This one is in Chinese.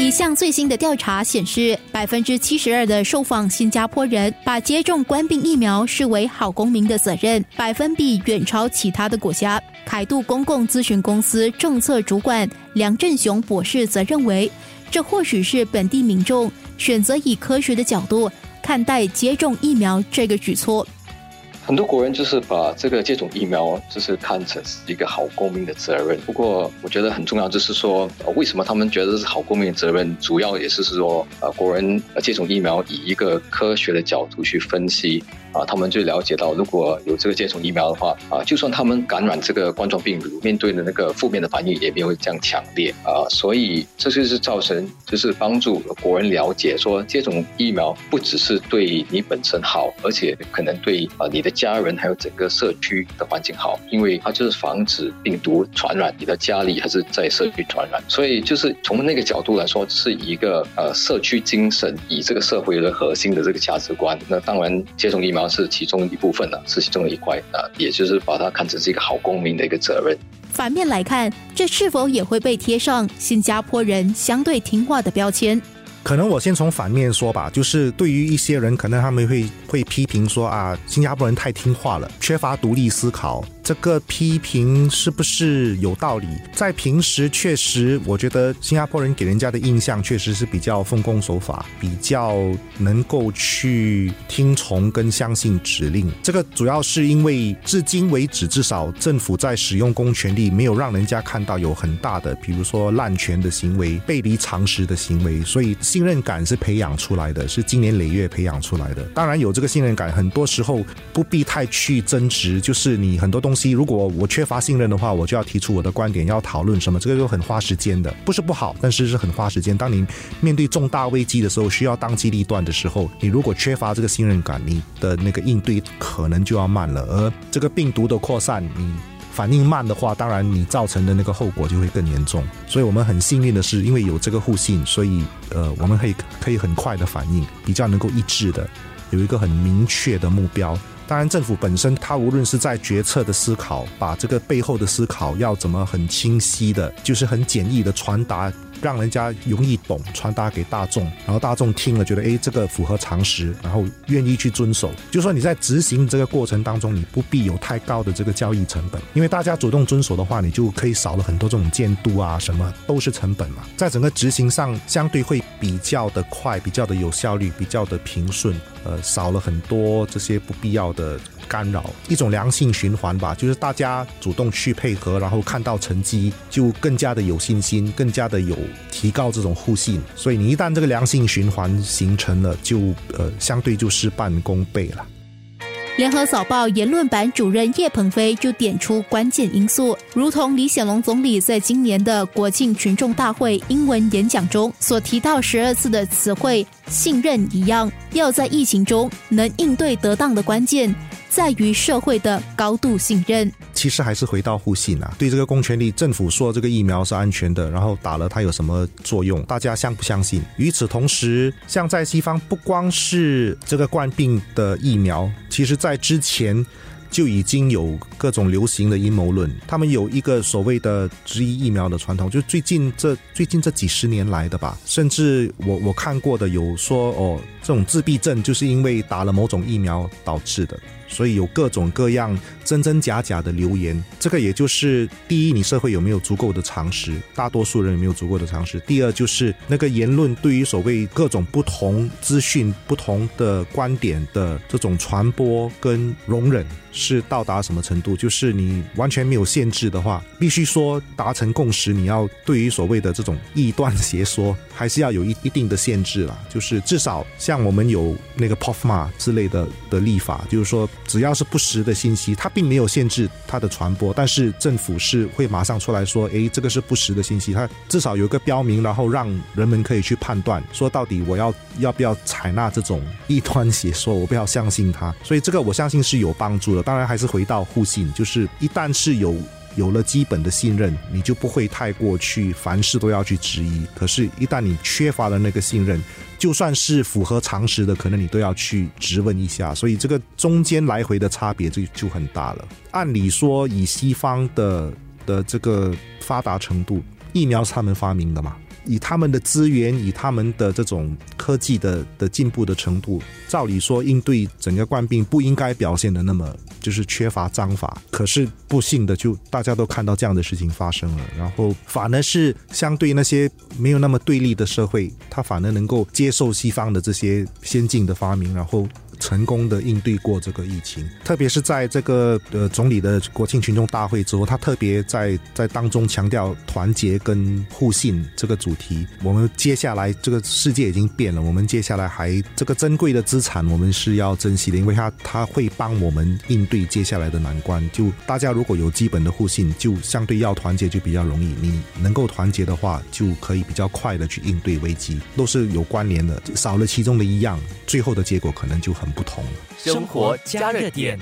一项最新的调查显示，百分之七十二的受访新加坡人把接种冠病疫苗视为好公民的责任，百分比远超其他的国家。凯度公共咨询公司政策主管梁振雄博士则认为，这或许是本地民众选择以科学的角度看待接种疫苗这个举措。很多国人就是把这个接种疫苗就是看成是一个好公民的责任。不过，我觉得很重要就是说，为什么他们觉得是好公民的责任？主要也是说，呃，国人接种疫苗以一个科学的角度去分析。啊，他们就了解到，如果有这个接种疫苗的话，啊，就算他们感染这个冠状病毒，面对的那个负面的反应也没有这样强烈啊。所以这就是造成，就是帮助国人了解说，接种疫苗不只是对你本身好，而且可能对啊你的家人还有整个社区的环境好，因为它就是防止病毒传染你的家里还是在社区传染。所以就是从那个角度来说，是一个呃社区精神，以这个社会的核心的这个价值观。那当然接种疫苗。是其中一部分呢，是其中的一块啊，也就是把它看成是一个好公民的一个责任。反面来看，这是否也会被贴上新加坡人相对听话的标签？可能我先从反面说吧，就是对于一些人，可能他们会会批评说啊，新加坡人太听话了，缺乏独立思考。这个批评是不是有道理？在平时确实，我觉得新加坡人给人家的印象确实是比较奉公守法，比较能够去听从跟相信指令。这个主要是因为至今为止，至少政府在使用公权力没有让人家看到有很大的，比如说滥权的行为、背离常识的行为，所以信任感是培养出来的，是经年累月培养出来的。当然有这个信任感，很多时候不必太去争执，就是你很多东西。如果我缺乏信任的话，我就要提出我的观点，要讨论什么，这个就很花时间的，不是不好，但是是很花时间。当你面对重大危机的时候，需要当机立断的时候，你如果缺乏这个信任感，你的那个应对可能就要慢了。而这个病毒的扩散，你反应慢的话，当然你造成的那个后果就会更严重。所以我们很幸运的是，因为有这个互信，所以呃，我们可以可以很快的反应，比较能够一致的有一个很明确的目标。当然，政府本身，它无论是在决策的思考，把这个背后的思考要怎么很清晰的，就是很简易的传达。让人家容易懂，传达给大众，然后大众听了觉得哎，这个符合常识，然后愿意去遵守。就说你在执行这个过程当中，你不必有太高的这个交易成本，因为大家主动遵守的话，你就可以少了很多这种监督啊，什么都是成本嘛。在整个执行上，相对会比较的快，比较的有效率，比较的平顺，呃，少了很多这些不必要的。干扰一种良性循环吧，就是大家主动去配合，然后看到成绩，就更加的有信心，更加的有提高这种互信。所以你一旦这个良性循环形成了，就呃相对就事半功倍了。联合早报言论版主任叶鹏飞就点出关键因素，如同李显龙总理在今年的国庆群众大会英文演讲中所提到十二次的词汇“信任”一样，要在疫情中能应对得当的关键。在于社会的高度信任，其实还是回到互信啊。对这个公权力，政府说这个疫苗是安全的，然后打了它有什么作用？大家相不相信？与此同时，像在西方，不光是这个冠病的疫苗，其实在之前。就已经有各种流行的阴谋论，他们有一个所谓的质疑疫苗的传统，就最近这最近这几十年来的吧，甚至我我看过的有说哦，这种自闭症就是因为打了某种疫苗导致的。所以有各种各样真真假假的留言，这个也就是第一，你社会有没有足够的常识，大多数人有没有足够的常识；第二，就是那个言论对于所谓各种不同资讯、不同的观点的这种传播跟容忍是到达什么程度？就是你完全没有限制的话，必须说达成共识，你要对于所谓的这种异端邪说，还是要有一一定的限制啦。就是至少像我们有那个 POFMA 之类的的立法，就是说。只要是不实的信息，它并没有限制它的传播，但是政府是会马上出来说：“诶，这个是不实的信息。”它至少有一个标明，然后让人们可以去判断，说到底我要要不要采纳这种异端邪说，我不要相信它。所以这个我相信是有帮助的。当然还是回到互信，就是一旦是有有了基本的信任，你就不会太过去凡事都要去质疑。可是，一旦你缺乏了那个信任，就算是符合常识的，可能你都要去质问一下，所以这个中间来回的差别就就很大了。按理说，以西方的的这个发达程度，疫苗是他们发明的嘛？以他们的资源，以他们的这种科技的的进步的程度，照理说应对整个冠病不应该表现的那么就是缺乏章法。可是不幸的，就大家都看到这样的事情发生了，然后反而是相对那些没有那么对立的社会，他反而能够接受西方的这些先进的发明，然后。成功的应对过这个疫情，特别是在这个呃总理的国庆群众大会之后，他特别在在当中强调团结跟互信这个主题。我们接下来这个世界已经变了，我们接下来还这个珍贵的资产，我们是要珍惜的，因为它它会帮我们应对接下来的难关。就大家如果有基本的互信，就相对要团结就比较容易。你能够团结的话，就可以比较快的去应对危机，都是有关联的。少了其中的一样，最后的结果可能就很。不同生活加热点。